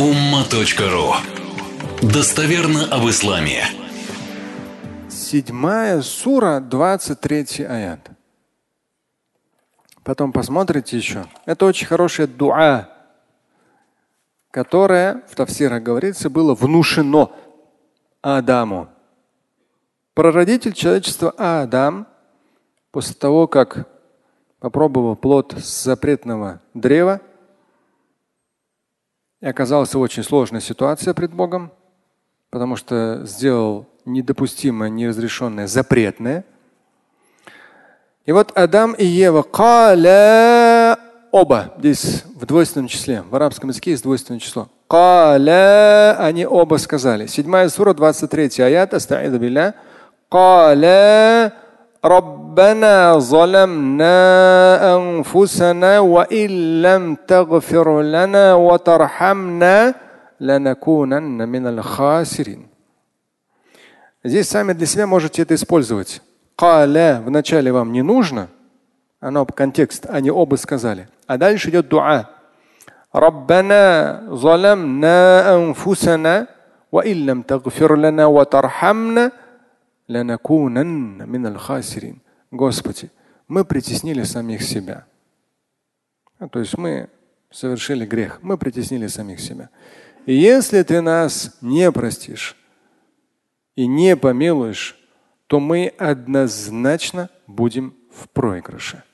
umma.ru Достоверно об исламе. Седьмая сура, 23 аят. Потом посмотрите еще. Это очень хорошая дуа, которое в Тавсирах говорится, было внушено Адаму. Прародитель человечества Адам, после того, как попробовал плод с запретного древа, и оказался в очень сложной ситуации пред Богом, потому что сделал недопустимое, неразрешенное, запретное. И вот Адам и Ева каля оба, здесь в двойственном числе, в арабском языке есть двойственное число. Каля, они оба сказали. Седьмая сура, 23 аят, астаиду билля. Каля ربنا ظلمنا أنفسنا وإن لم تغفر لنا وترحمنا لنكونن من الخاسرين. Здесь сами для себя можете это использовать. Каля вначале вам не нужно, оно контекст, они оба сказали. А дальше идет дуа. ربنا ظلمنا أنفسنا وإن لم تغفر لنا وترحمنا Господи, мы притеснили самих себя. А, то есть мы совершили грех, мы притеснили самих себя. И если ты нас не простишь и не помилуешь, то мы однозначно будем в проигрыше.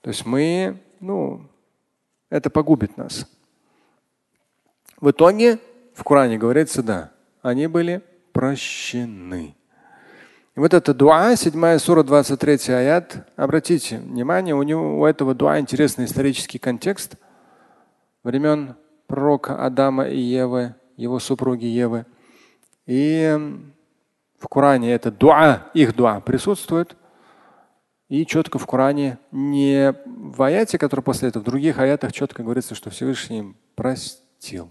То есть мы, ну, это погубит нас. В итоге в Коране говорится, да, они были прощены. И вот это дуа, 7 сура, 23 аят. Обратите внимание, у, него, у этого дуа интересный исторический контекст времен пророка Адама и Евы, его супруги Евы. И в Коране это дуа, их дуа присутствует. И четко в Коране не в аяте, который после этого, в других аятах четко говорится, что Всевышний им простил.